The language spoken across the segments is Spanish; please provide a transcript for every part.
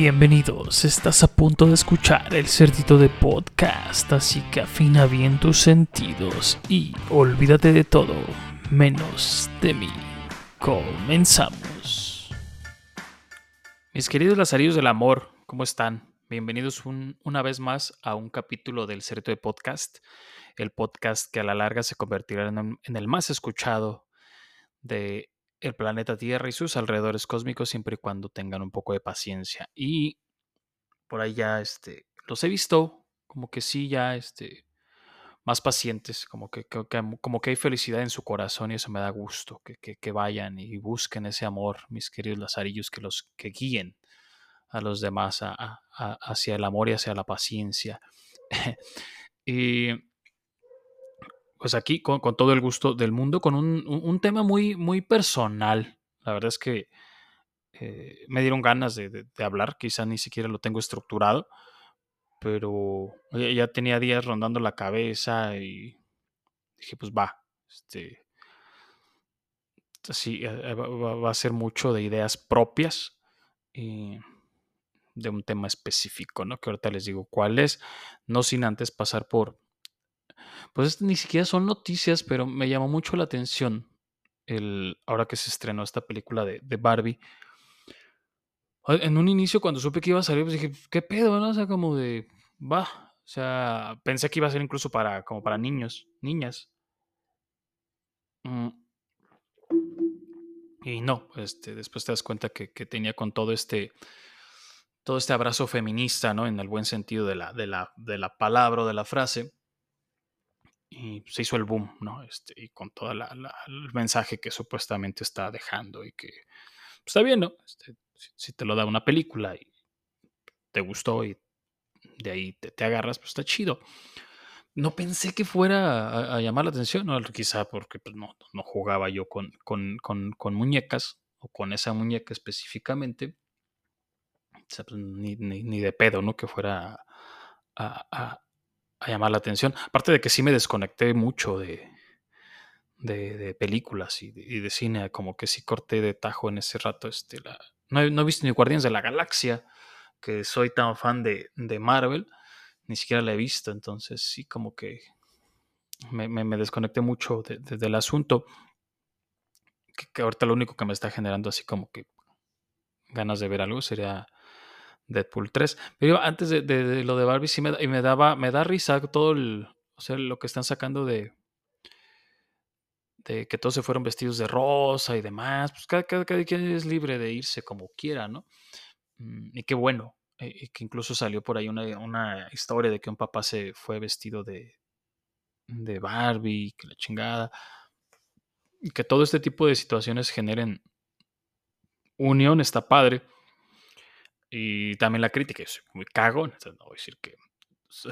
Bienvenidos, estás a punto de escuchar el cerdito de podcast, así que afina bien tus sentidos y olvídate de todo, menos de mí. Comenzamos. Mis queridos lazarillos del amor, ¿cómo están? Bienvenidos una vez más a un capítulo del cerdito de podcast, el podcast que a la larga se convertirá en, en el más escuchado de el planeta Tierra y sus alrededores cósmicos siempre y cuando tengan un poco de paciencia. Y por ahí ya este, los he visto como que sí, ya este, más pacientes, como que, como que hay felicidad en su corazón y eso me da gusto, que, que, vayan y busquen ese amor, mis queridos lazarillos, que los que guíen a los demás hacia el amor y hacia la paciencia. y pues aquí con, todo el gusto del mundo, con un, tema muy, muy personal. La verdad es que eh, me dieron ganas de, hablar, quizá ni siquiera lo tengo estructurado, pero ya, tenía días rondando la cabeza y dije, pues va, este, así eh, va, a ser mucho de ideas propias y de un tema específico, ¿no? Que ahorita les digo cuál es, no sin antes pasar por pues ni siquiera son noticias, pero me llamó mucho la atención el, ahora que se estrenó esta película de, Barbie. En un inicio, cuando supe que iba a salir, pues dije, ¿qué pedo? ¿no? O sea, como de, va. O sea, pensé que iba a ser incluso para, como para niños, niñas. Mm. Y no, este, después te das cuenta que, tenía con todo este, todo este abrazo feminista, ¿no? En el buen sentido de la, de la, de la palabra o de la frase y se hizo el boom, ¿no? Este, y con todo el mensaje que supuestamente está dejando y que pues, está bien, ¿no? Este, si, te lo da una película y te gustó y de ahí te, agarras, pues está chido. No pensé que fuera a, llamar la atención, ¿no? quizá porque pues, no, no jugaba yo con, con, con, muñecas o con esa muñeca específicamente. Pues, ni, ni, de pedo, ¿no? Que fuera a llamar la atención. Aparte de que sí me desconecté mucho de, de, películas y de, cine, como que sí corté de tajo en ese rato. Este, la, no, he, no, he, visto ni Guardianes de la Galaxia, que soy tan fan de, de Marvel, ni siquiera la he visto, entonces sí como que me, me, desconecté mucho del asunto. Que, que, ahorita lo único que me está generando así como que ganas de ver algo sería Deadpool 3. Pero antes de, lo de Barbie, sí me, y me daba, me da risa todo el, o sea, lo que están sacando de, que todos se fueron vestidos de rosa y demás. Pues cada, cada, quien es libre de irse como quiera, ¿no? Mm, y qué bueno. Eh, y que incluso salió por ahí una, una, historia de que un papá se fue vestido de, de Barbie, que la chingada. Y que todo este tipo de situaciones generen unión, está padre y también la crítica, yo soy muy cago, entonces no voy a decir que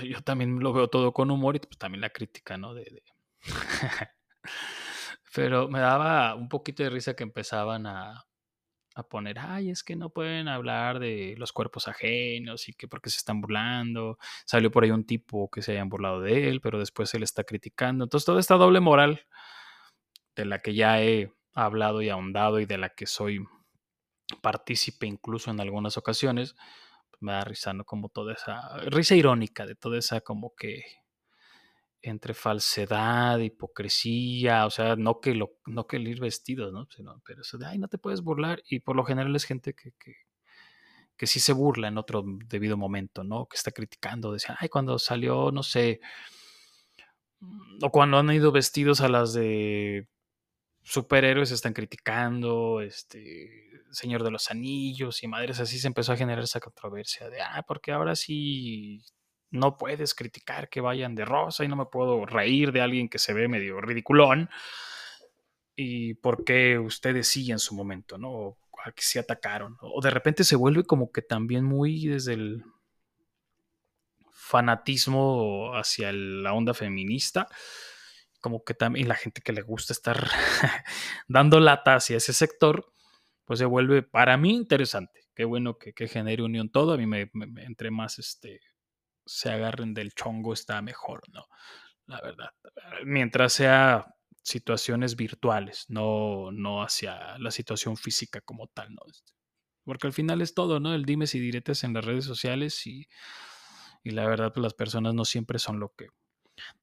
yo también lo veo todo con humor y pues también la crítica, ¿no? De, Pero me daba un poquito de risa que empezaban a, a, poner, ay, es que no pueden hablar de los cuerpos ajenos y que porque se están burlando. Salió por ahí un tipo que se hayan burlado de él, pero después él está criticando. Entonces toda esta doble moral de la que ya he hablado y ahondado y de la que soy partícipe incluso en algunas ocasiones, pues, me da risa. Como toda esa, risa irónica de toda esa como que entre falsedad, hipocresía, o sea, no que, lo, no que el ir vestidos, ¿no? pero eso de, ay, no te puedes burlar, y por lo general es gente que, que, que sí se burla en otro debido momento, ¿no? Que está criticando, decía, ay, cuando salió, no sé, mm, o cuando han ido vestidos a las de superhéroes están criticando, este, Señor de los Anillos y madres así, se empezó a generar esa controversia de, ah, porque ahora sí no puedes criticar que vayan de rosa y no me puedo reír de alguien que se ve medio ridiculón. Y por qué ustedes sí en su momento, ¿no? O que se atacaron. O de repente se vuelve como que también muy desde el fanatismo hacia la onda feminista como que también la gente que le gusta estar dando lata hacia ese sector, pues se vuelve para mí interesante. Qué bueno que, genere unión todo. A mí me, entre más este, se agarren del chongo está mejor, ¿no? La verdad. Mientras sea situaciones virtuales, no, no hacia la situación física como tal, ¿no? Este, porque al final es todo, ¿no? El dimes y diretes en las redes sociales y, y la verdad, las personas no siempre son lo que,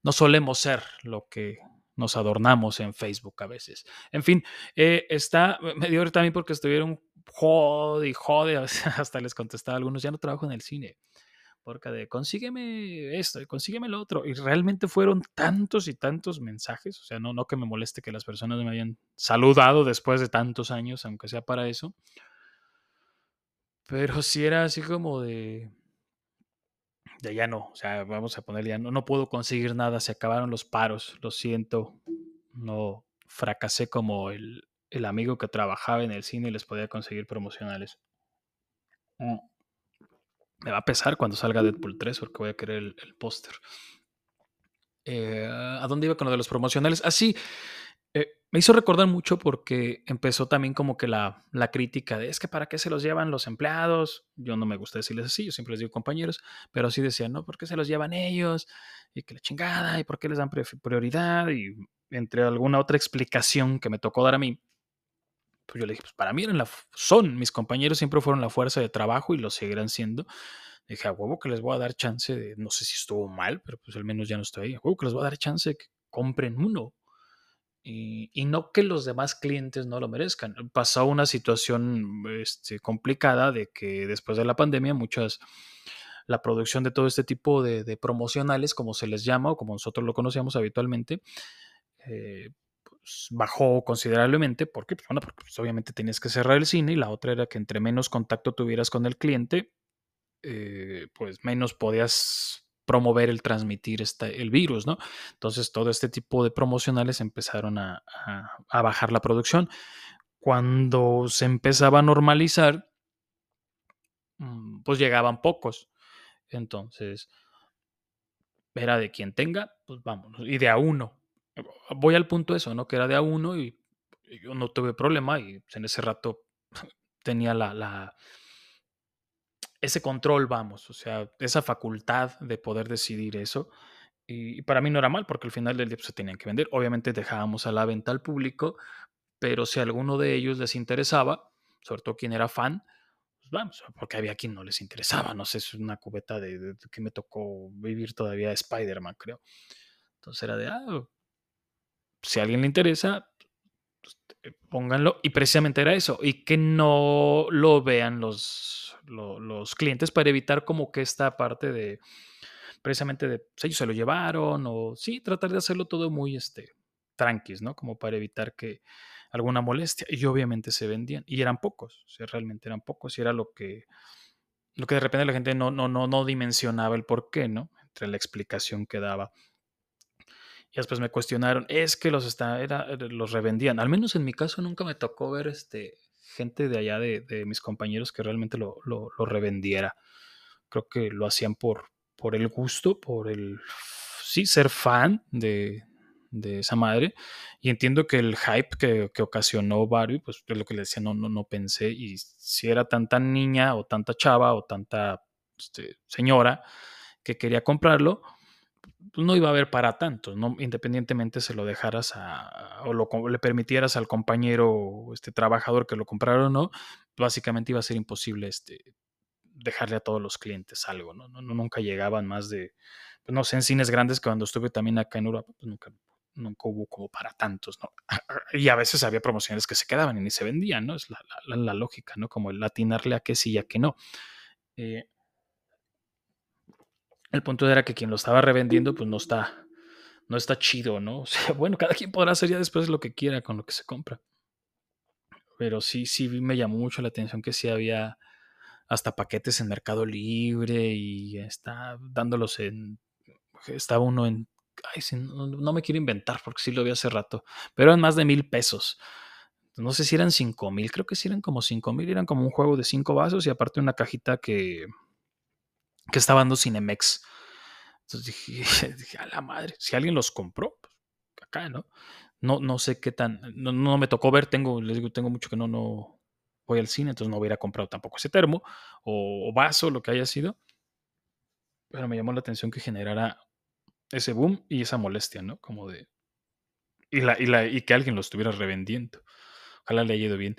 no solemos ser lo que nos adornamos en Facebook a veces. En fin, eh, está, me dio también porque estuvieron jode y jode, hasta les contestaba a algunos, ya no trabajo en el cine, porque de consígueme esto y consígueme lo otro. Y realmente fueron tantos y tantos mensajes, o sea, no, no que me moleste que las personas me hayan saludado después de tantos años, aunque sea para eso, pero sí era así como de, de ya no, o sea, vamos a ponerle ya no, no puedo conseguir nada, se acabaron los paros, lo siento, no fracasé como el, el amigo que trabajaba en el cine y les podía conseguir promocionales. Mm. Me va a pesar cuando salga Deadpool 3 porque voy a querer el, póster. Eh, ¿A dónde iba con lo de los promocionales? Así, ah, me hizo recordar mucho porque empezó también como que la, la, crítica de es que para qué se los llevan los empleados. Yo no me gusta decirles así, yo siempre les digo compañeros, pero sí decían, no, ¿por qué se los llevan ellos? Y que la chingada, y por qué les dan prioridad, y entre alguna otra explicación que me tocó dar a mí pues yo le dije, pues para mí eran la, son, mis compañeros siempre fueron la fuerza de trabajo y lo seguirán siendo. dije, a huevo que les voy a dar chance de, no sé si estuvo mal, pero pues al menos ya no estoy ahí, a huevo que les voy a dar chance de que compren uno. Y, y, no que los demás clientes no lo merezcan. Pasó una situación este, complicada de que después de la pandemia muchas, la producción de todo este tipo de, de promocionales, como se les llama o como nosotros lo conocíamos habitualmente, eh, pues, bajó considerablemente. porque Pues, bueno, porque pues, obviamente tenías que cerrar el cine y la otra era que entre menos contacto tuvieras con el cliente, eh, pues menos podías promover el transmitir el virus, ¿no? Entonces todo este tipo de promocionales empezaron a, a bajar la producción. Cuando se empezaba a normalizar, mm, pues llegaban pocos. Entonces, era de quien tenga, pues vámonos. Y de a uno, voy al punto de eso, ¿no? Que era de a uno y, yo no tuve problema y en ese rato tenía la, ese control, vamos, o sea, esa facultad de poder decidir eso. Y, para mí no era mal porque al final del día pues, se tenían que vender. Obviamente dejábamos a la venta al público, pero si a alguno de ellos les interesaba, sobre todo quien era fan, pues vamos, porque había quien no les interesaba. No sé, es una cubeta de, que me tocó vivir todavía Spider-Man, creo. Entonces era de, ah, si a alguien le interesa, pónganlo. Y precisamente era eso. Y que no lo vean los, clientes para evitar como que esta parte de, precisamente de, pues, ellos se lo llevaron o sí, tratar de hacerlo todo muy, este, tranquis, ¿no? Como para evitar que alguna molestia. Y obviamente se vendían. Y eran pocos, o realmente eran pocos. Y era lo que, lo que de repente la gente no, no, no, no dimensionaba el por qué, ¿no? Entre la explicación que daba. Y después me cuestionaron, es que los, era, eh, los revendían. Al menos en mi caso nunca me tocó ver este, gente de allá de, mis compañeros que realmente lo, lo, revendiera. Creo que lo hacían por, por el gusto, por el, sí, ser fan de, de esa madre. Y entiendo que el hype que, que, ocasionó Barry, pues es lo que le decía, no, no, no pensé. Y si era tanta niña o tanta chava o tanta este, señora que quería comprarlo, no iba a haber para tanto, ¿no? independientemente se lo dejaras a, o lo, le permitieras al compañero este trabajador que lo comprara o no, básicamente iba a ser imposible este, dejarle a todos los clientes algo, ¿no? no, nunca llegaban más de, pues, no sé, en cines grandes que cuando estuve también acá en Europa, pues nunca, nunca hubo como para tantos, ¿no? Y a veces había promociones que se quedaban y ni se vendían, ¿no? Es la, la, lógica, ¿no? Como el atinarle a que sí y a que no. Eh, el punto era que quien lo estaba revendiendo, pues no está, no está chido, ¿no? O sea, bueno, cada quien podrá hacer ya después lo que quiera con lo que se compra. Pero sí, sí me llamó mucho la atención que sí había hasta paquetes en Mercado Libre y está dándolos en. Estaba uno en. Ay, no, me quiero inventar porque sí lo vi hace rato. Pero eran más de mil pesos. No sé si eran cinco mil, creo que sí eran como cinco mil. Eran como un juego de cinco vasos y aparte una cajita que que estaba dando Cinemex. Entonces dije, a la madre, si alguien los compró, pues, acá, ¿no? No, no sé qué tan, no, me tocó ver, tengo, les digo, tengo mucho que no, no voy al cine, entonces no hubiera comprado tampoco ese termo o, vaso, lo que haya sido. Pero me llamó la atención que generara ese boom y esa molestia, ¿no? Como de... Y, la, y, la, y que alguien lo estuviera revendiendo. Ojalá le haya ido bien.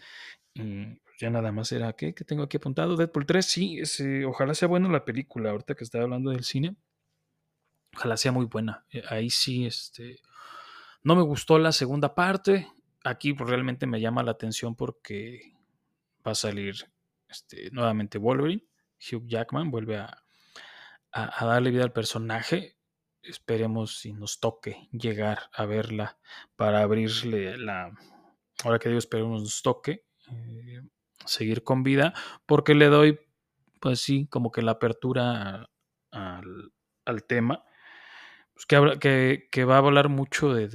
Ya nada más era, ¿qué? ¿Qué tengo aquí apuntado? Deadpool 3, sí, ojalá sea buena la película, ahorita que estaba hablando del cine. Ojalá sea muy buena. Eh, ahí sí, este... No me gustó la segunda parte. Aquí pues, realmente me llama la atención porque va a salir este, nuevamente Wolverine. Hugh Jackman vuelve a, a, darle vida al personaje. Esperemos si nos toque llegar a verla para abrirle la... Ahora que digo, esperemos nos toque eh, seguir con vida, porque le doy, pues sí, como que la apertura al, tema, pues que, que, va a hablar mucho de,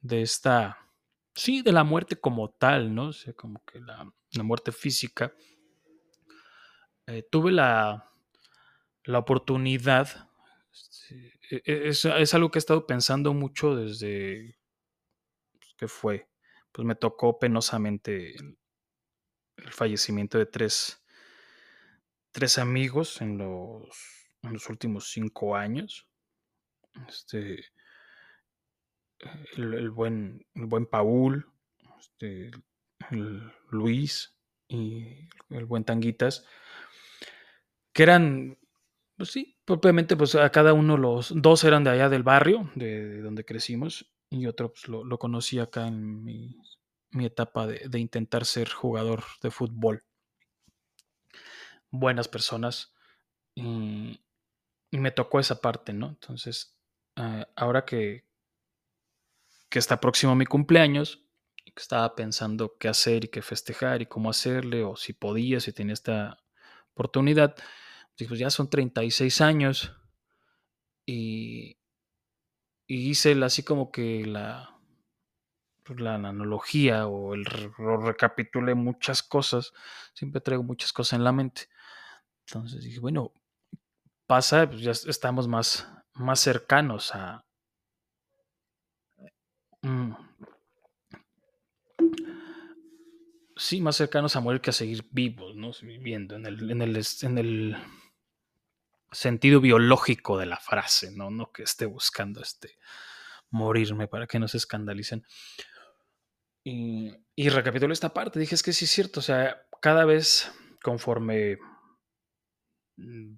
de, esta, sí, de la muerte como tal, ¿no? O sea, como que la, muerte física. Eh, tuve la, la oportunidad, este, e, e, es, es, algo que he estado pensando mucho desde pues, que fue, pues me tocó penosamente el fallecimiento de tres, tres amigos en los, en los últimos cinco años. Este, el, buen, el buen Paul, este, el Luis y el buen Tanguitas, que eran, pues sí, propiamente, pues a cada uno los dos eran de allá del barrio, de, donde crecimos, y otro pues, lo, lo conocí acá en mi mi etapa de, intentar ser jugador de fútbol. Buenas personas. Y, me tocó esa parte, ¿no? Entonces, eh, ahora que, que está próximo mi cumpleaños, que estaba pensando qué hacer y qué festejar y cómo hacerle, o si podía, si tenía esta oportunidad, pues ya son 36 años y, y hice así como que la, la analogía o el recapitulé muchas cosas, siempre traigo muchas cosas en la mente. Entonces dije, bueno, pasa, pues ya estamos más, más cercanos a... Mm, sí, más cercanos a morir que a seguir vivos, ¿no? Viviendo en el, en el, en el sentido biológico de la frase, ¿no? No que esté buscando este morirme para que no se escandalicen. Y, y recapitulo esta parte, dije, es que sí es cierto, o sea, cada vez conforme mm,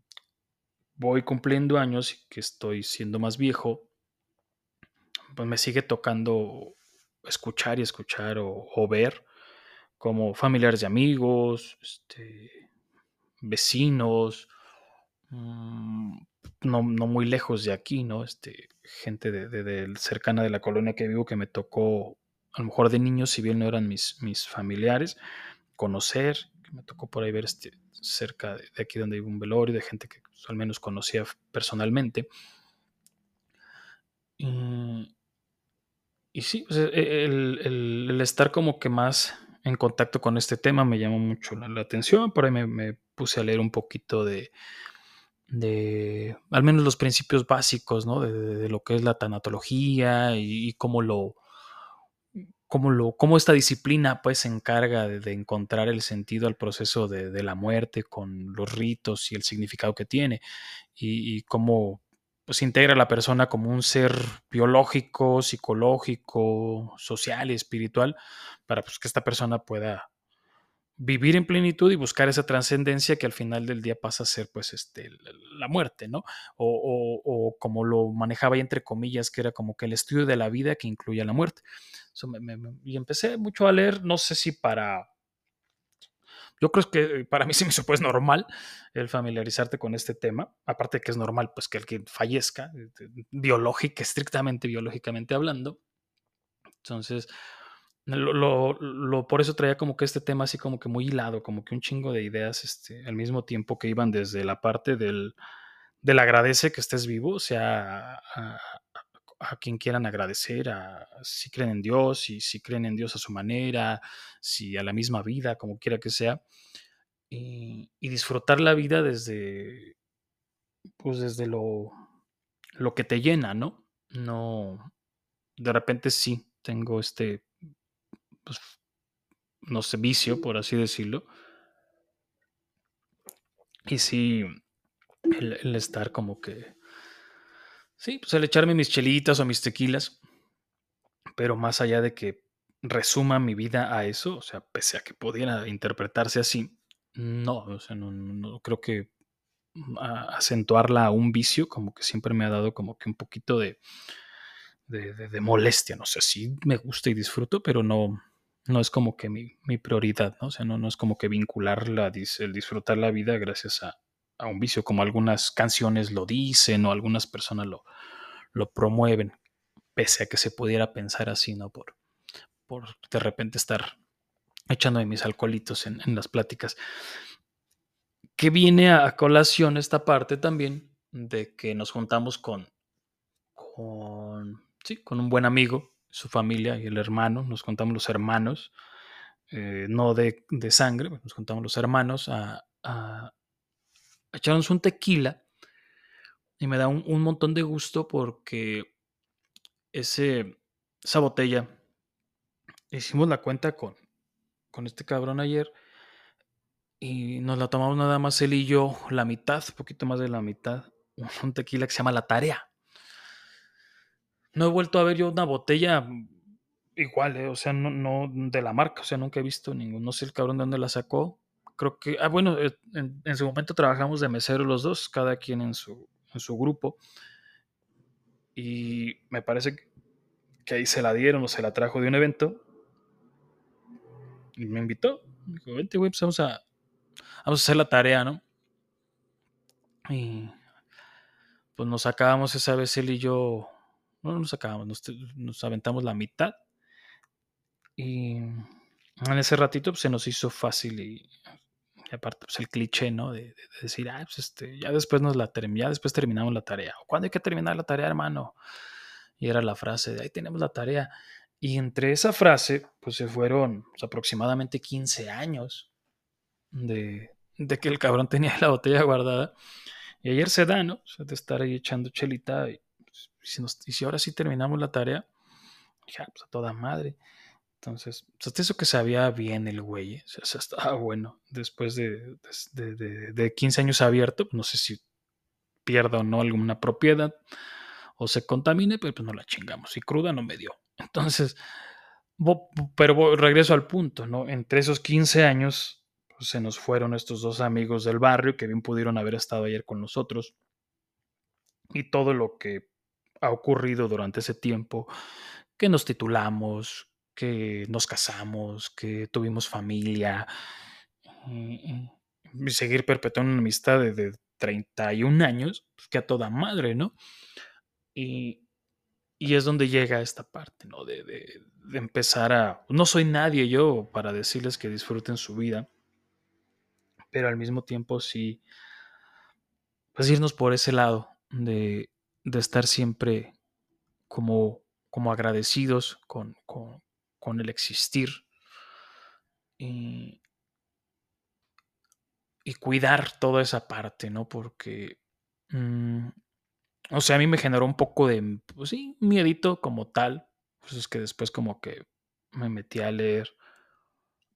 voy cumpliendo años y que estoy siendo más viejo, pues me sigue tocando escuchar y escuchar o, ver como familiares de amigos, este, vecinos, mm, no, muy lejos de aquí, ¿no? Este, gente de, cercana de la colonia que vivo que me tocó a lo mejor de niños, si bien no eran mis, mis familiares, conocer, me tocó por ahí ver este, cerca de, aquí donde hay un velorio, de gente que pues, al menos conocía personalmente. Y, sí, pues, e, el, estar como que más en contacto con este tema me llamó mucho la, atención. Por ahí me, puse a leer un poquito de, de al menos los principios básicos, ¿no? De, lo que es la tanatología y cómo lo, cómo, lo, cómo esta disciplina pues se encarga de, encontrar el sentido al proceso de, la muerte con los ritos y el significado que tiene y, cómo pues integra a la persona como un ser biológico, psicológico, social y espiritual para pues, que esta persona pueda vivir en plenitud y buscar esa trascendencia que al final del día pasa a ser pues este, la muerte, ¿no? O, como lo manejaba entre comillas, que era como que el estudio de la vida que incluye la muerte. y empecé mucho a leer, no sé si para... Yo creo que para mí sí me supo es normal el familiarizarte con este tema, aparte de que es normal pues que el que fallezca, este, biológica, estrictamente biológicamente hablando. Entonces, lo, por eso traía como que este tema así como que muy hilado, como que un chingo de ideas este, al mismo tiempo que iban desde la parte del, del agradece que estés vivo, o sea, a, quien quieran agradecer, a, si creen en Dios, y si creen en Dios a su manera, si a la misma vida, como quiera que sea, y, disfrutar la vida desde, pues desde lo, lo que te llena, ¿no? No, de repente sí, tengo este pues, no sé, vicio, por así decirlo. Y sí, el, estar como que, sí, pues el echarme mis chelitas o mis tequilas, pero más allá de que resuma mi vida a eso, o sea, pese a que pudiera interpretarse así, no, o sea, no, no creo que mm, acentuarla a un vicio, como que siempre me ha dado como que un poquito de, de, molestia, no sé, sí me gusta y disfruto, pero no, no es como que mi, prioridad, ¿no? O sea, no, no es como que vincular la, el disfrutar la vida gracias a, a, un vicio, como algunas canciones lo dicen o algunas personas lo, lo promueven, pese a que se pudiera pensar así, ¿no? Por, por de repente estar echando de mis alcoholitos en, las pláticas. Que viene a colación esta parte también de que nos juntamos con, con, sí, con un buen amigo, su familia y el hermano, nos juntamos los hermanos, eh, no de, sangre, nos juntamos los hermanos a, a, echarnos un tequila y me da un, un montón de gusto porque ese, esa botella hicimos la cuenta con, con este cabrón ayer y nos la tomamos nada más él y yo, la mitad, un poquito más de la mitad, un tequila que se llama La Tarea. No he vuelto a ver yo una botella igual, eh, o sea, no, no de la marca, o sea, nunca he visto ningún, no sé el cabrón de dónde la sacó. Creo que, ah, bueno, eh, en, en su momento trabajamos de mesero los dos, cada quien en su, en su grupo. Y me parece que ahí se la dieron o se la trajo de un evento y me invitó. Me dijo, vente, güey, pues vamos a, vamos a hacer la tarea, ¿no? Y pues nos sacábamos esa vez él y yo, no nos sacábamos, nos, aventamos la mitad. Y en ese ratito pues, se nos hizo fácil y, aparte pues el cliché, ¿no? De, decir, ah, pues este, ya después nos la ya después terminamos la tarea. ¿Cuándo hay que terminar la tarea, hermano? Y era la frase de ahí tenemos la tarea. Y entre esa frase, pues se fueron pues, aproximadamente 15 años de, que el cabrón tenía la botella guardada. Y ayer se da, ¿no? de estar ahí echando chelita. Y, pues, si, ahora sí terminamos la tarea, ya, pues a toda madre. Entonces, hasta eso que sabía bien el güey, ¿eh? o sea, estaba bueno. Después de, de, de, 15 años abierto, no sé si pierda o no alguna propiedad o se contamine, pero pues no la chingamos. Y cruda no me dio. Entonces, pero regreso al punto, ¿no? Entre esos 15 años pues, se nos fueron estos dos amigos del barrio que bien pudieron haber estado ayer con nosotros. Y todo lo que ha ocurrido durante ese tiempo, que nos titulamos, que nos casamos, que tuvimos familia, y, seguir perpetuando una amistad de, de 31 años, pues, que a toda madre, ¿no? Y, y es donde llega esta parte, ¿no? De, de, empezar a... No soy nadie yo para decirles que disfruten su vida, pero al mismo tiempo sí, pues irnos por ese lado de, de estar siempre como, como agradecidos con, con, con el existir y, y, cuidar toda esa parte, ¿no? Porque... Mm, o sea, a mí me generó un poco de, pues sí, miedito como tal. Pues es que después como que me metí a leer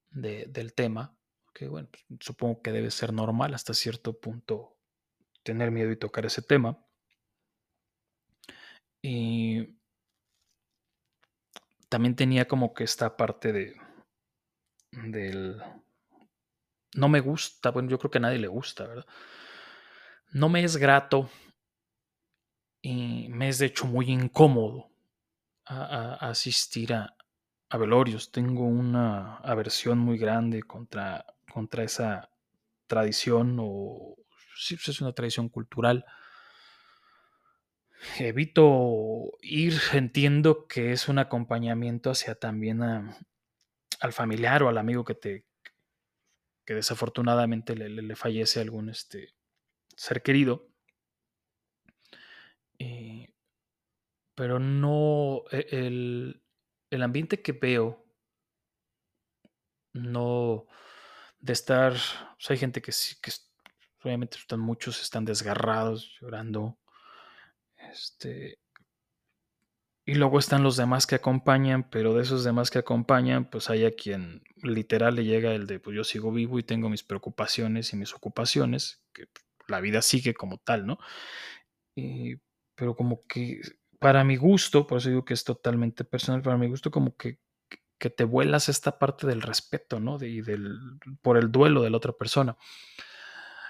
del tema. Que bueno, supongo que debe ser normal hasta cierto punto tener miedo y tocar ese tema. Y también tenía como que esta parte de del no me gusta, bueno, yo creo que a nadie le gusta, ¿verdad? No me es grato y me es de hecho muy incómodo a, asistir a, velorios. Tengo una aversión muy grande contra, contra esa tradición o si pues, es una tradición cultural. Evito ir, entiendo que es un acompañamiento hacia también al familiar o al amigo que te que desafortunadamente le, le, le fallece algún este, ser querido. Eh, pero no, e, el, el, ambiente que veo, no, de estar, hay gente que sí, que obviamente están, muchos están desgarrados, llorando, este, y luego están los demás que acompañan, pero de esos demás que acompañan, pues hay a quien literal le llega el de, pues yo sigo vivo y tengo mis preocupaciones y mis ocupaciones, que la vida sigue como tal, ¿no? Pero como que para mi gusto, por eso digo que es totalmente personal, para mi gusto como que, que te vuelas esta parte del respeto, ¿no? Y del, por el duelo de la otra persona.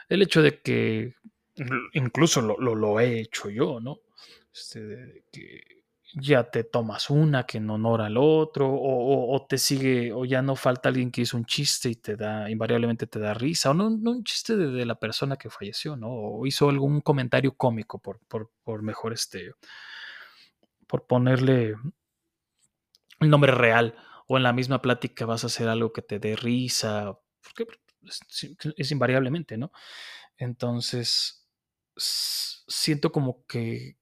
El hecho de que incluso lo, lo, he hecho yo, ¿no? Este, que ya te tomas una que en honor al otro, o, te sigue, o ya no falta alguien que hizo un chiste y te da, invariablemente te da risa, o no, un chiste de, la persona que falleció, ¿no? O hizo algún comentario cómico por, por, por mejor este, por ponerle el nombre real, o en la misma plática vas a hacer algo que te dé risa, porque es invariablemente, ¿no? Entonces, siento como que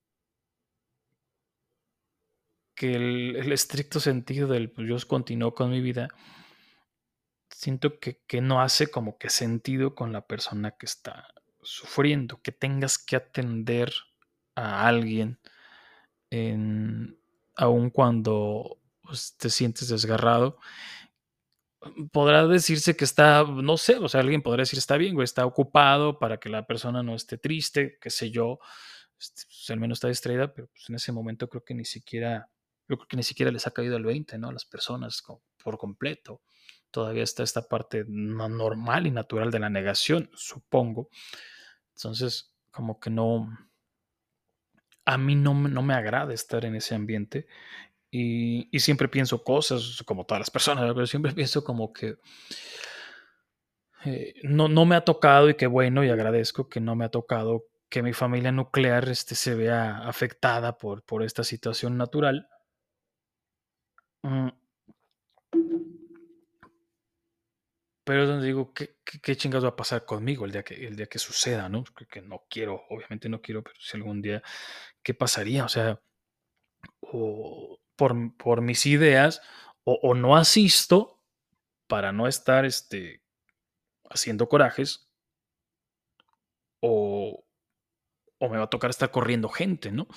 que el, estricto sentido del pues, yo con mi vida, siento que, no hace como que sentido con la persona que está sufriendo, que tengas que atender a alguien aun cuando pues, te sientes desgarrado. Podrá decirse que está, no sé, o sea, alguien podrá decir está bien, güey, está ocupado para que la persona no esté triste, qué sé yo, este, pues, al menos está distraída, pero pues en ese momento creo que ni siquiera yo creo que ni siquiera les ha caído el 20, ¿no? A las personas por completo. Todavía está esta parte normal y natural de la negación, supongo. Entonces, como que no, a mí no, no me agrada estar en ese ambiente y, siempre pienso cosas, como todas las personas, pero siempre pienso como que eh, no, no me ha tocado y qué bueno y agradezco que no me ha tocado que mi familia nuclear este, se vea afectada por, por esta situación natural Pero donde digo, ¿qué, qué, chingados va a pasar conmigo el día que, el día que suceda, ¿no? Que, no quiero, obviamente no quiero, pero si algún día, ¿qué pasaría? O sea, o por, por mis ideas, o, no asisto para no estar este, haciendo corajes, o, o me va a tocar estar corriendo gente, ¿no?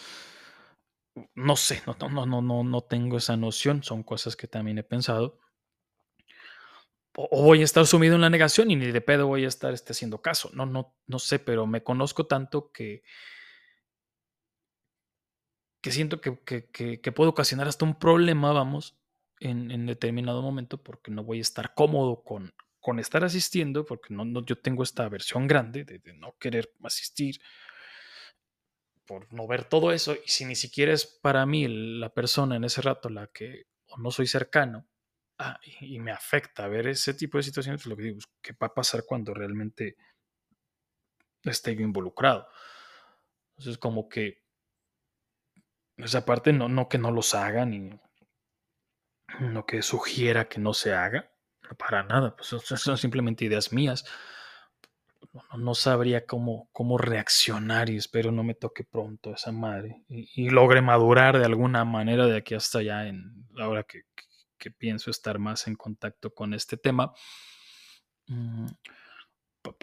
No sé, no, no, no, no, no tengo esa noción, son cosas que también he pensado. O, voy a estar sumido en la negación y ni de pedo voy a estar este, haciendo caso. No, no, no sé, pero me conozco tanto que, que siento que, que, puedo ocasionar hasta un problema, vamos, en, en, determinado momento, porque no voy a estar cómodo con, con estar asistiendo, porque no, no, yo tengo esta versión grande de, de no querer asistir por no ver todo eso, y si ni siquiera es para mí la persona en ese rato la que o no soy cercano ah, y, me afecta ver ese tipo de situaciones, pues lo que digo, ¿qué va a pasar cuando realmente esté involucrado? Entonces, como que esa parte no, no que no los hagan y no que sugiera que no se haga, para nada, pues son simplemente ideas mías no, sabría cómo, cómo reaccionar y espero no me toque pronto esa madre y, logre madurar de alguna manera de aquí hasta allá, en, ahora que, pienso estar más en contacto con este tema, mm,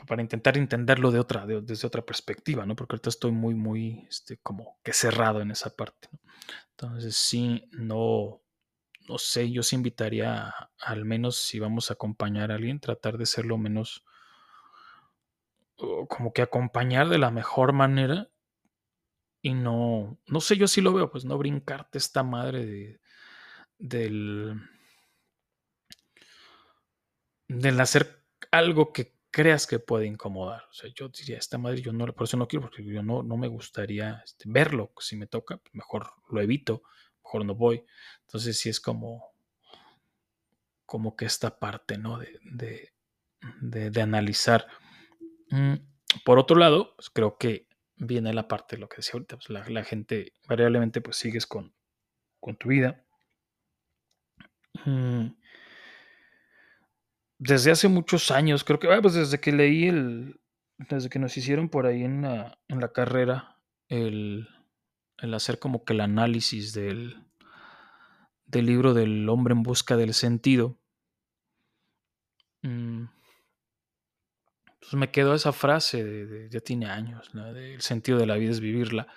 para intentar entenderlo de otra, desde otra perspectiva, ¿no? Porque ahorita estoy muy, muy, este, como que cerrado en esa parte, Entonces sí, no, no sé, yo sí invitaría, al menos si vamos a acompañar a alguien, tratar de ser lo menos como que acompañar de la mejor manera y no, no sé, yo sí lo veo, pues no brincarte esta madre de, del, del hacer algo que creas que puede incomodar. O sea, yo diría, esta madre yo no, por eso no quiero, porque yo no, no me gustaría este, verlo. Si me toca, pues, mejor lo evito, mejor no voy. Entonces sí es como, como que esta parte, ¿no? De, de, de, analizar por otro lado, pues creo que viene la parte de lo que decía ahorita, pues la, gente variablemente pues sigues con, con tu vida. Mm, desde hace muchos años, creo que ah, pues desde que leí el, desde que nos hicieron por ahí en la, en la carrera el, el, hacer como que el análisis del, del libro del hombre en busca del sentido. Mm, pues me quedó esa frase, de, ya tiene años, el sentido de la vida es vivirla.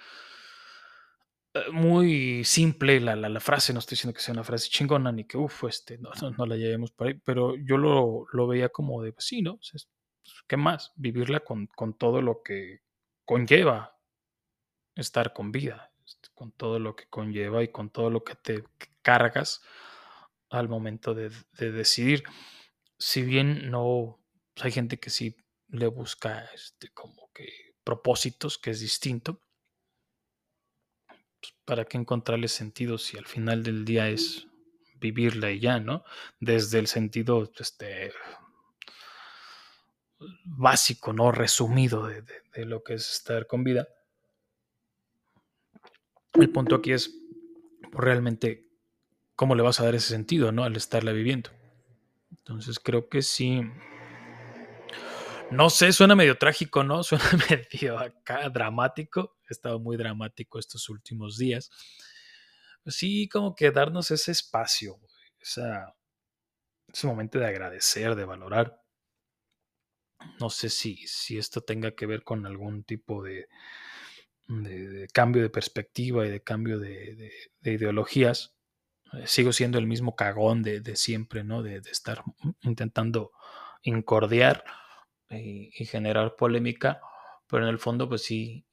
Eh, muy simple la, la, frase, no estoy diciendo que sea una frase chingona ni que, uff, este, no, no, la llevemos por ahí, pero yo lo, lo veía como de, pues sí, ¿no? Pues, ¿Qué más? Vivirla con, con todo lo que conlleva estar con vida, este, con todo lo que conlleva y con todo lo que te cargas al momento de, decidir. Si bien no, pues, hay gente que sí le busca este, como que propósitos, que es distinto. Pues, ¿Para qué encontrarle sentido si al final del día es vivirla y ya, ¿no? Desde el sentido este, básico, ¿no? Resumido de, lo que es estar con vida. El punto aquí es pues, realmente cómo le vas a dar ese sentido, ¿no? Al estarla viviendo. Entonces creo que sí. No sé, suena medio trágico, ¿no? Suena medio dramático. He estado muy dramático estos últimos días. Sí, como que darnos ese espacio, esa, ese momento de agradecer, de valorar. No sé si, si esto tenga que ver con algún tipo de, de, cambio de perspectiva y de cambio de, ideologías. Eh, sigo siendo el mismo cagón de, siempre, ¿no? De, estar intentando incordiar y, y, generar polémica, pero en el fondo, pues sí,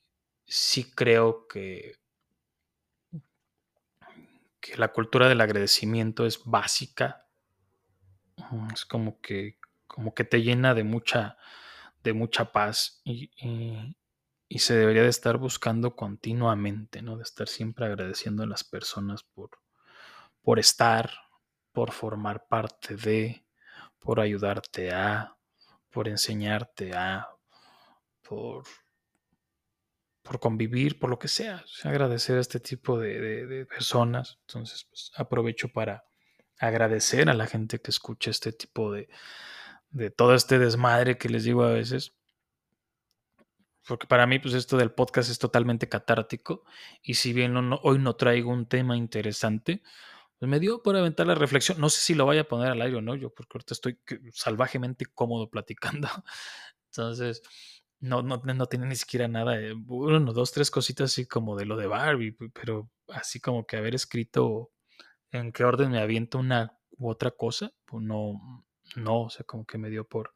sí creo que, que la cultura del agradecimiento es básica. Es como que, como que te llena de mucha, de mucha paz y, y se debería de estar buscando continuamente, ¿no? De estar siempre agradeciendo a las personas por, por estar, por formar parte de, por ayudarte a, por enseñarte a, por, por convivir, por lo que sea. agradecer a este tipo de, personas. Entonces, pues, aprovecho para agradecer a la gente que escucha este tipo de, de todo este desmadre que les digo a veces porque para mí pues esto del podcast es totalmente catártico y si bien hoy no traigo un tema interesante, pues me dio por aventar la reflexión. No sé si lo vaya a poner al aire o no, yo porque ahorita estoy salvajemente cómodo platicando. Entonces, no, no, no tiene ni siquiera nada, de, uno, dos, tres cositas así como de lo de Barbie, pero así como que haber escrito en qué orden me aviento una u otra cosa, pues no, no, o sea, como que me dio por,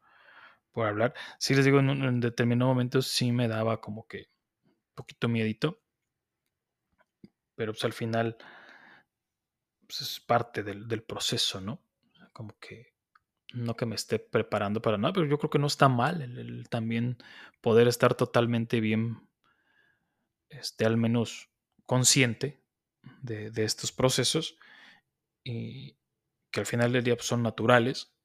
por hablar. Sí les digo, en, un, determinado momento sí me daba como que un poquito miedito, pero pues al final pues, es parte del, proceso, ¿no? Como que no que me esté preparando para nada, pero yo creo que no está mal el, también poder estar totalmente bien, este, al menos consciente de, de estos procesos y que al final del día pues, son naturales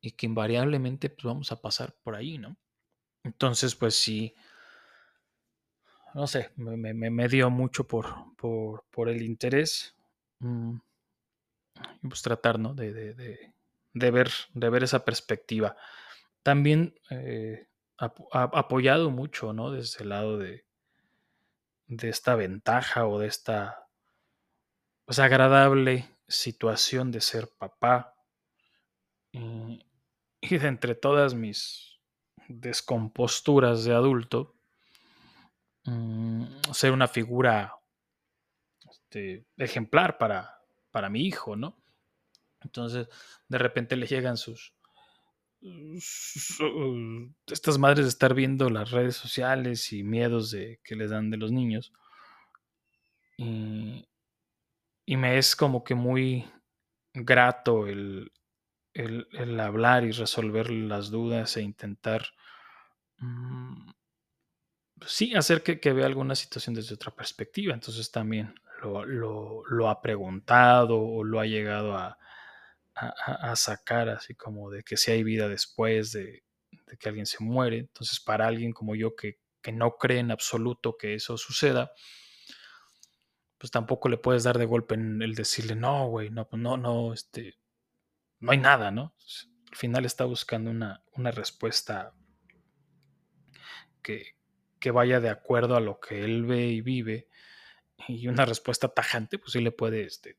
y que invariablemente pues, vamos a pasar por ahí, ¿no? Entonces, pues sí, no sé, me, me, dio mucho por, por, el interés. Mm, pues tratar, ¿no? De, de, ver, de ver esa perspectiva. También eh, apoyado mucho, ¿no? Desde el lado de, de esta ventaja o de esta pues, agradable situación de ser papá. Y de entre todas mis descomposturas de adulto, mm, ser una figura este, ejemplar para, para mi hijo, ¿no? Entonces, de repente le llegan sus, estas madres de estar viendo las redes sociales y miedos de, que les dan de los niños. Y, y me es como que muy grato el, el, hablar y resolver las dudas e intentar, mm, sí, hacer que, vea alguna situación desde otra perspectiva. Entonces también lo, ha preguntado o lo ha llegado a, sacar, así como de que si hay vida después de, que alguien se muere. Entonces para alguien como yo que, que no cree en absoluto que eso suceda, pues tampoco le puedes dar de golpe en el decirle, no, güey, no, pues no, no, este, no hay nada, ¿no? Al final está buscando una, respuesta que, vaya de acuerdo a lo que él ve y vive y una respuesta tajante, pues sí le puede este,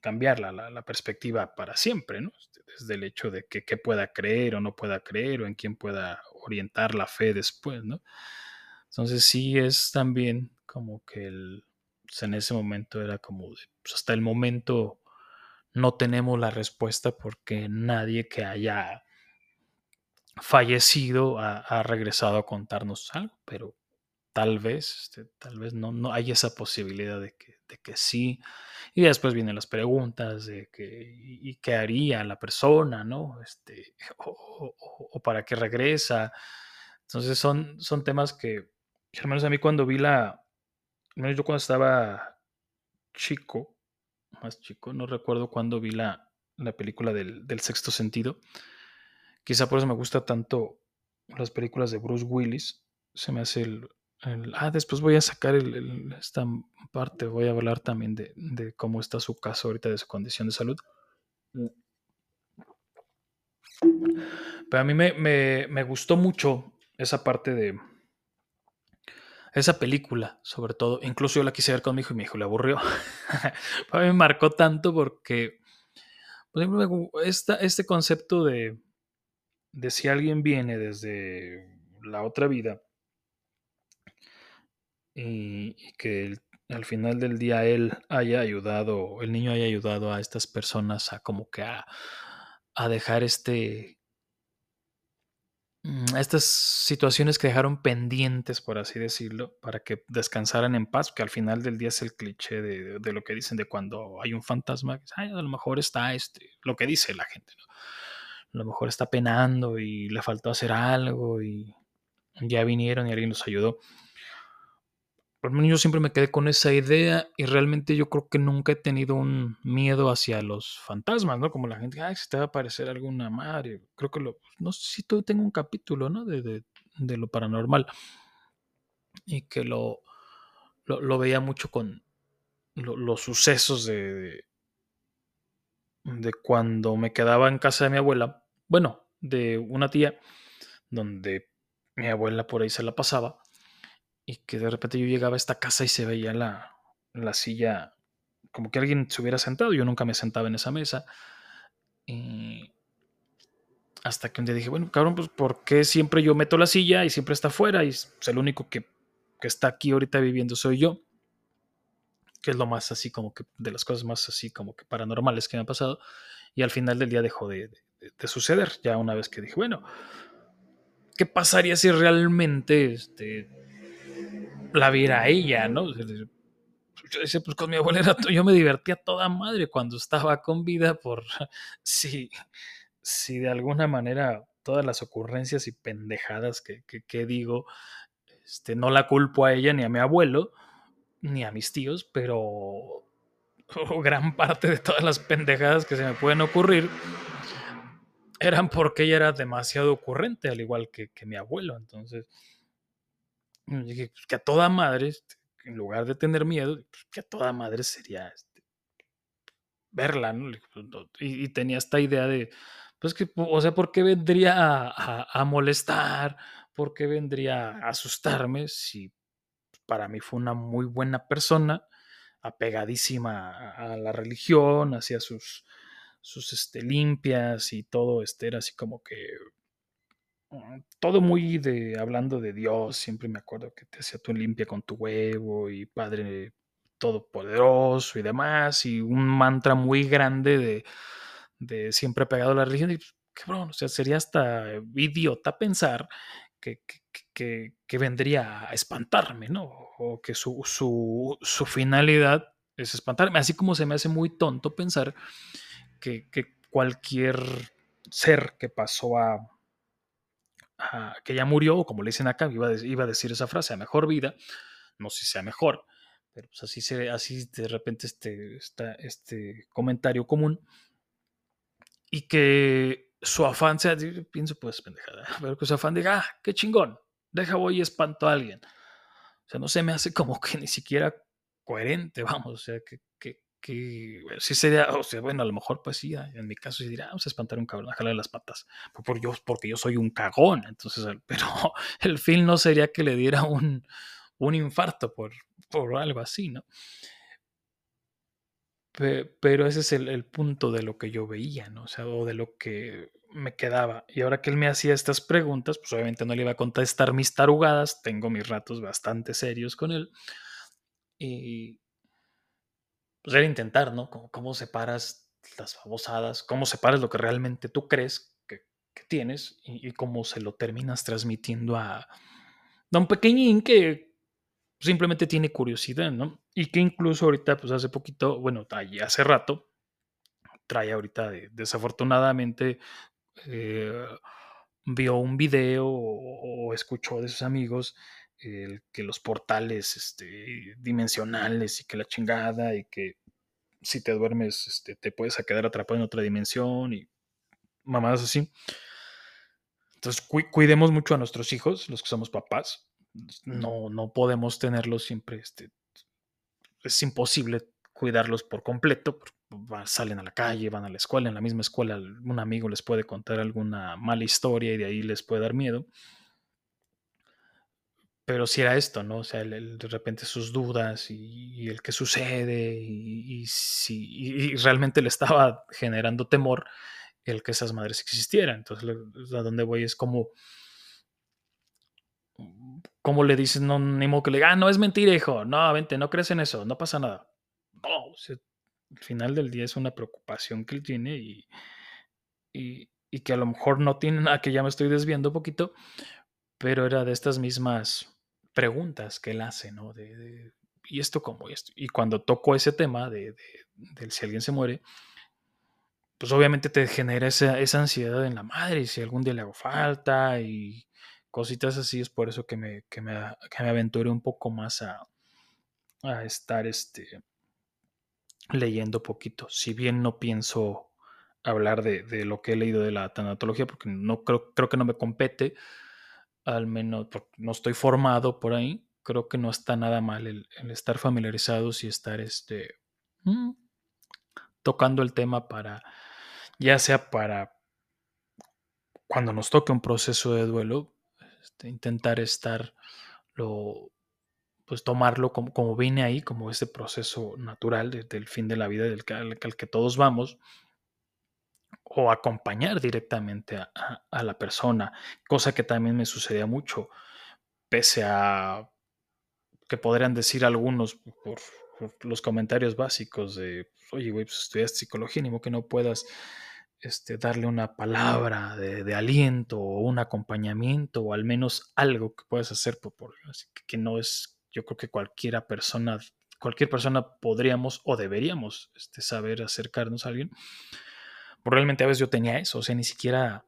cambiar la, perspectiva para siempre, ¿no? Este, desde el hecho de que, pueda creer o no pueda creer o en quién pueda orientar la fe después, ¿no? Entonces sí es también como que el, pues en ese momento era como pues hasta el momento no tenemos la respuesta porque nadie que haya fallecido ha, regresado a contarnos algo, pero tal vez, este, tal vez no, no hay esa posibilidad de que, de que sí. Y después vienen las preguntas de que, y, qué haría la persona, ¿no? Este, o, para qué regresa. Entonces son, son temas que, al menos a mí cuando vi la, menos yo cuando estaba chico, más chico, no recuerdo cuando vi la, la película del, del sexto sentido. Quizá por eso me gusta tanto las películas de Bruce Willis. Se me hace el, ah, después voy a sacar esta parte, voy a hablar también de, cómo está su caso ahorita, de su condición de salud. Pero a mí me, gustó mucho esa parte de esa película, sobre todo. Incluso yo la quise ver con mi hijo y mi hijo le aburrió. a mí me marcó tanto porque, por ejemplo, este concepto de, de si alguien viene desde la otra vida y, que al final del día él haya ayudado, el niño haya ayudado a estas personas a como que a, dejar este, mm, estas situaciones que dejaron pendientes, por así decirlo, para que descansaran en paz, que al final del día es el cliché de, lo que dicen de cuando hay un fantasma, a lo mejor está este, lo que dice la gente, a lo mejor está penando y le faltó hacer algo y ya vinieron y alguien los ayudó lo menos yo siempre me quedé con esa idea y realmente yo creo que nunca he tenido un miedo hacia los fantasmas, ¿no? Como la gente, ay, se te va a aparecer alguna madre. Creo que lo, no sé si todo tengo un capítulo, ¿no? De, lo paranormal. Y que lo, lo, veía mucho con los sucesos de, de cuando me quedaba en casa de mi abuela. Bueno, de una tía, donde mi abuela por ahí se la pasaba y que de repente yo llegaba a esta casa y se veía la, la silla, como que alguien se hubiera sentado, yo nunca me sentaba en esa mesa. Y hasta que un día dije, bueno, cabrón, pues ¿por qué siempre yo meto la silla y siempre está afuera? Y es el único que, que, está aquí ahorita viviendo soy yo. Que es lo más así como que, de las cosas más así como que paranormales que me ha pasado. Y al final del día dejó de, de suceder. Ya una vez que dije, bueno, ¿qué pasaría si realmente este, la viera ella, ¿no? Yo decía, pues con mi abuela era, yo me divertía toda madre cuando estaba con vida por si, si de alguna manera todas las ocurrencias y pendejadas que, que, digo, este, no la culpo a ella ni a mi abuelo, ni a mis tíos, pero gran parte de todas las pendejadas que se me pueden ocurrir eran porque ella era demasiado ocurrente, al igual que, que mi abuelo. Entonces, pues, que a toda madre, este, en lugar de tener miedo, pues, que a toda madre sería este, verla. Pues, y, tenía esta idea de, pues que, o sea, ¿por qué vendría a, a, molestar? ¿Por qué vendría a asustarme si para mí fue una muy buena persona, apegadísima a, la religión, hacía sus, sus este, limpias y todo, este, era así como que todo muy de hablando de Dios, siempre me acuerdo que te hacía tu limpia con tu huevo y Padre Todopoderoso y demás, y un mantra muy grande de, de siempre pegado a la religión. Y pues, cabrón, o sea, sería hasta idiota pensar que, que, que, vendría a espantarme, ¿no? O que su, su, su, finalidad es espantarme, así como se me hace muy tonto pensar que, que cualquier ser que pasó a que ya murió, o como le dicen acá, iba iba a decir esa frase, mejor vida, no sé si sea mejor, pero pues así, se, así de repente este, está este comentario común, y que su afán sea, pienso pues pendejada, pero que su afán diga, ah, qué chingón, deja voy y espanto a alguien. O sea, no se me hace como que ni siquiera coherente, vamos, o sea, que sí sería, o sea, bueno, a lo mejor pues sí, en mi caso sí dirá, vamos a espantar un cabrón, a jalarle las patas, por, yo, porque yo soy un cagón, entonces, pero el fin no sería que le diera un, un infarto por, por algo así, ¿no? Pero ese es el, el, punto de lo que yo veía, ¿no? O sea, o de lo que me quedaba. Y ahora que él me hacía estas preguntas, pues obviamente no le iba a contestar mis tarugadas, tengo mis ratos bastante serios con él. Y, pues era intentar, ¿no? Cómo, separas las babosadas, cómo separas lo que realmente tú crees que, tienes y, cómo se lo terminas transmitiendo a, a un pequeñín que simplemente tiene curiosidad, ¿no? Y que incluso ahorita, pues hace poquito, bueno, hace rato, trae ahorita desafortunadamente, eh, vio un video o, escuchó de sus amigos que los portales este, dimensionales y que la chingada y que si te duermes este, te puedes quedar atrapado en otra dimensión y mamadas así. Entonces cuidemos mucho a nuestros hijos, los que somos papás. No, no podemos tenerlos siempre. Este, es imposible cuidarlos por completo. Salen a la calle, van a la escuela, en la misma escuela un amigo les puede contar alguna mala historia y de ahí les puede dar miedo. Pero si era esto, ¿no? O sea, de repente sus dudas y, el que sucede y, si realmente le estaba generando temor el que esas madres existieran. Entonces, a donde voy es como ¿Cómo le dices? No, ni modo que le diga, ah, no es mentira, hijo. No, vente, no crees en eso, no pasa nada. No, al final del día es una preocupación que él tiene y, y, que a lo mejor no tiene nada, que ya me estoy desviando un poquito, pero era de estas mismas preguntas que él hace, ¿no? De, ¿Y esto cómo? ¿Y, esto? y cuando toco ese tema de, de, si alguien se muere, pues obviamente te genera esa, ansiedad en la madre, y si algún día le hago falta y cositas así, es por eso que me, que un poco más a, a estar este, leyendo poquito. Si bien no pienso hablar de, de, lo que he leído de la tanatología, porque no creo que no me compete, al menos no estoy formado por ahí, creo que no está nada mal el, estar familiarizados y estar este, mm, tocando el tema para, ya sea para cuando nos toque un proceso de duelo, este, intentar estar, lo, pues tomarlo como, como viene ahí, como ese proceso natural del fin de la vida del al, que todos vamos, o acompañar directamente a, la persona, cosa que también me sucedía mucho, pese a que podrían decir algunos por, los comentarios básicos de, oye, güey, pues estudiaste psicología, ni que no puedas este, darle una palabra de, aliento o un acompañamiento o al menos algo que puedas hacer por, por así que, no es, yo creo que cualquiera persona, cualquier persona podríamos o deberíamos este, saber acercarnos a alguien. Realmente a veces yo tenía eso, o sea, ni siquiera,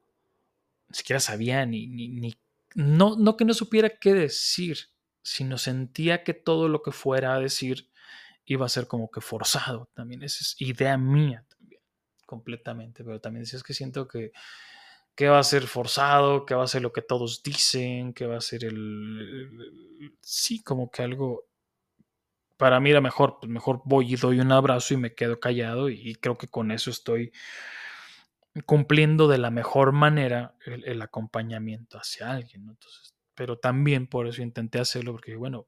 ni siquiera sabía ni, ni, ni no, no que no supiera qué decir, sino sentía que todo lo que fuera a decir iba a ser como que forzado también. Esa es idea mía completamente, pero también decías que siento que, que va a ser forzado, que va a ser lo que todos dicen, que va a ser el... Sí, como que algo... Para mí era mejor, pues mejor voy y doy un abrazo y me quedo callado y, creo que con eso estoy cumpliendo de la mejor manera el, acompañamiento hacia alguien. Entonces, pero también por eso intenté hacerlo, porque bueno,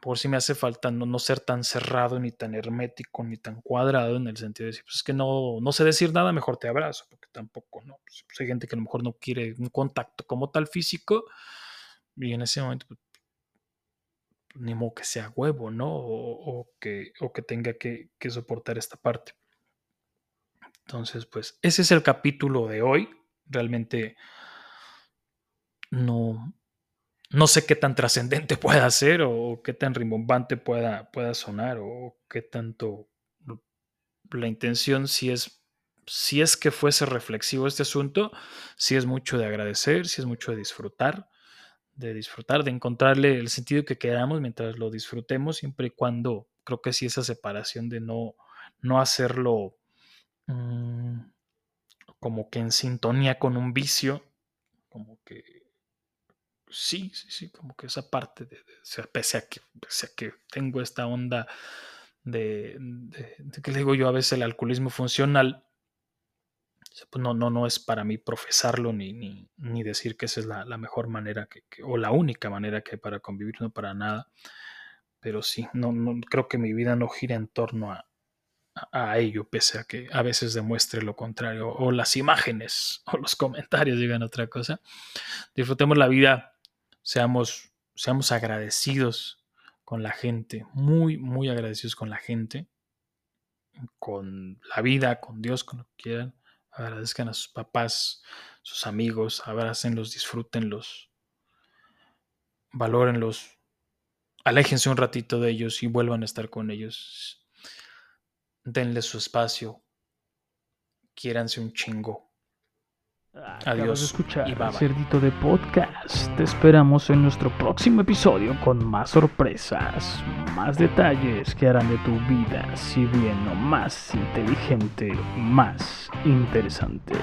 por si me hace falta no, ser tan cerrado, ni tan hermético, ni tan cuadrado, en el sentido de decir, pues es que no, no sé decir nada, mejor te abrazo, porque tampoco, ¿no? Pues, pues, hay gente que a lo mejor no quiere un contacto como tal físico, y en ese momento, pues, ni modo que sea huevo, ¿no? O, que, o que tenga que soportar esta parte. Entonces, pues ese es el capítulo de hoy. Realmente no, no sé qué tan trascendente pueda ser o qué tan rimbombante pueda, pueda sonar o qué tanto la intención si es si es que fuese reflexivo este asunto, si es mucho de agradecer, si es mucho de disfrutar, de disfrutar, de encontrarle el sentido que queramos mientras lo disfrutemos, siempre y cuando creo que sí esa separación de no, no hacerlo mm, como que en sintonía con un vicio, como que sí, sí, sí, como que esa parte de, pese, a que, que tengo esta onda de, que le digo yo a veces el alcoholismo funcional, pues no, no, no es para mí profesarlo ni, ni, decir que esa es la, mejor manera que, o la única manera que hay para convivir, no para nada. Pero sí, no, no creo que mi vida no gira en torno a, a, ello, pese a que a veces demuestre lo contrario, o las imágenes o los comentarios digan otra cosa. Disfrutemos la vida seamos, seamos agradecidos con la gente, muy, muy agradecidos con la gente, con la vida, con Dios, con lo que quieran. Agradezcan a sus papás, sus amigos, abrácenlos, disfrútenlos, valórenlos, aléjense un ratito de ellos y vuelvan a estar con ellos. Denle su espacio. Quiéranse un chingo. Adiós. escuchar y Cerdito de Podcast. Te esperamos en nuestro próximo episodio con más sorpresas, más detalles que harán de tu vida, si bien no más inteligente, más interesante.